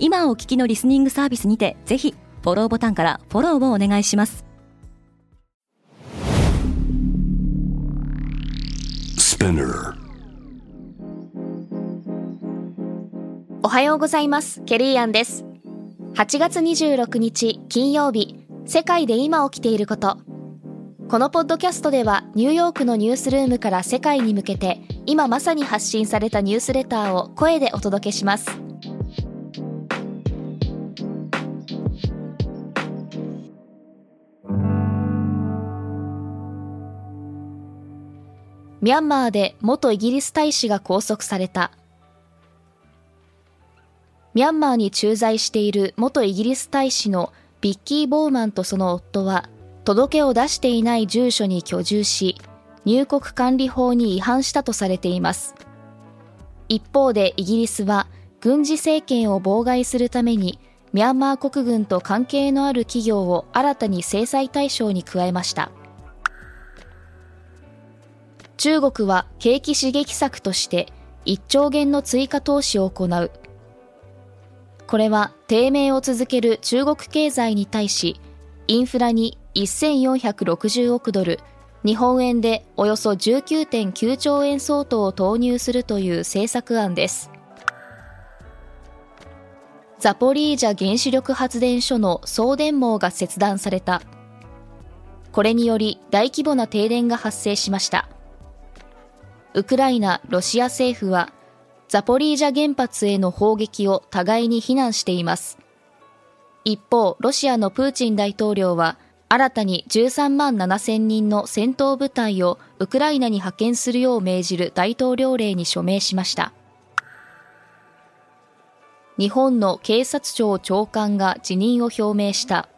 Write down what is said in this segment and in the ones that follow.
今お聞きのリスニングサービスにてぜひフォローボタンからフォローをお願いします。おはようございます。ケリーアンです。8月26日金曜日世界で今起きていること。このポッドキャストではニューヨークのニュースルームから世界に向けて今まさに発信されたニュースレターを声でお届けしますミャンマーで元イギリス大使が拘束された。ミャンマーに駐在している元イギリス大使のビッキー・ボーマンとその夫は届けを出していない住所に居住し入国管理法に違反したとされています。一方でイギリスは軍事政権を妨害するためにミャンマー国軍と関係のある企業を新たに制裁対象に加えました。中国は景気刺激策として1兆元の追加投資を行うこれは低迷を続ける中国経済に対しインフラに1460億ドル、日本円でおよそ19.9兆円相当を投入するという政策案です。ザポリージャ原子力発電所の送電網が切断された。これにより大規模な停電が発生しました。ウクライナ、ロシア政府はザポリージャ原発への砲撃を互いに非難しています。一方、ロシアのプーチン大統領は新たに13万7000人の戦闘部隊をウクライナに派遣するよう命じる大統領令に署名しました。日本の警察庁長官が辞任を表明した。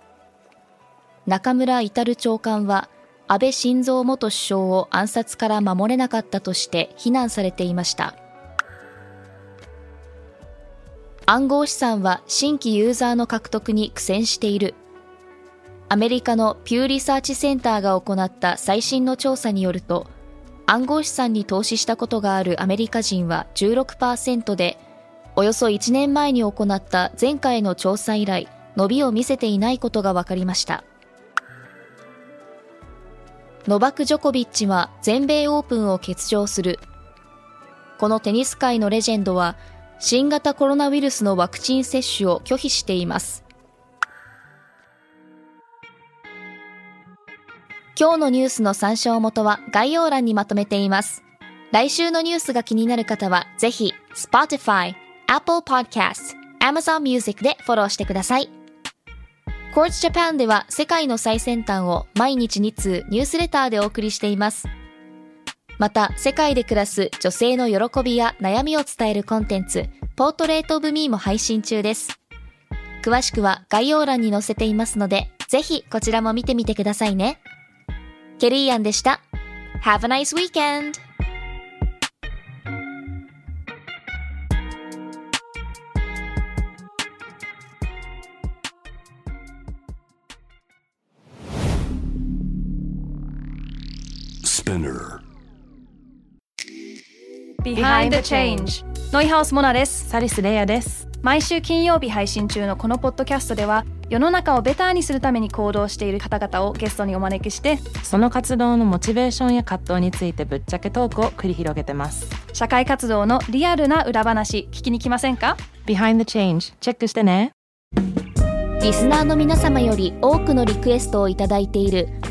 中村至長官は安倍晋三元首相を暗殺から守れなかったとして非難されていました。暗号資産は新規ユーザーの獲得に苦戦している。アメリカのピューリサーチセンターが行った最新の調査によると、暗号資産に投資したことがあるアメリカ人は16%で、およそ1年前に行った前回の調査以来、伸びを見せていないことが分かりました。ノバク・ジョコビッチは全米オープンを欠場する。このテニス界のレジェンドは、新型コロナウイルスのワクチン接種を拒否しています。今日のニュースの参照元は概要欄にまとめています。来週のニュースが気になる方は、ぜひ、Spotify、Apple Podcast、Amazon Music でフォローしてください。Quartz Japan では世界の最先端を毎日2通ニュースレターでお送りしています。また、世界で暮らす女性の喜びや悩みを伝えるコンテンツ、ポートレートオブミーも配信中です。詳しくは概要欄に載せていますので、ぜひこちらも見てみてくださいね。ケリーアンでした。Have a nice weekend! ノイハウスモナです。サリスレイヤです。毎週金曜日配信中のこのポッドキャストでは世の中をベターにするために行動している方々をゲストにお招きしてその活動のモチベーションや葛藤についてぶっちゃけトークを繰り広げてます。社会活動のリアルな裏話聞きに来ませんか？Behind the Change チェックしてね。リスナーの皆様より多くのリクエストをいただいている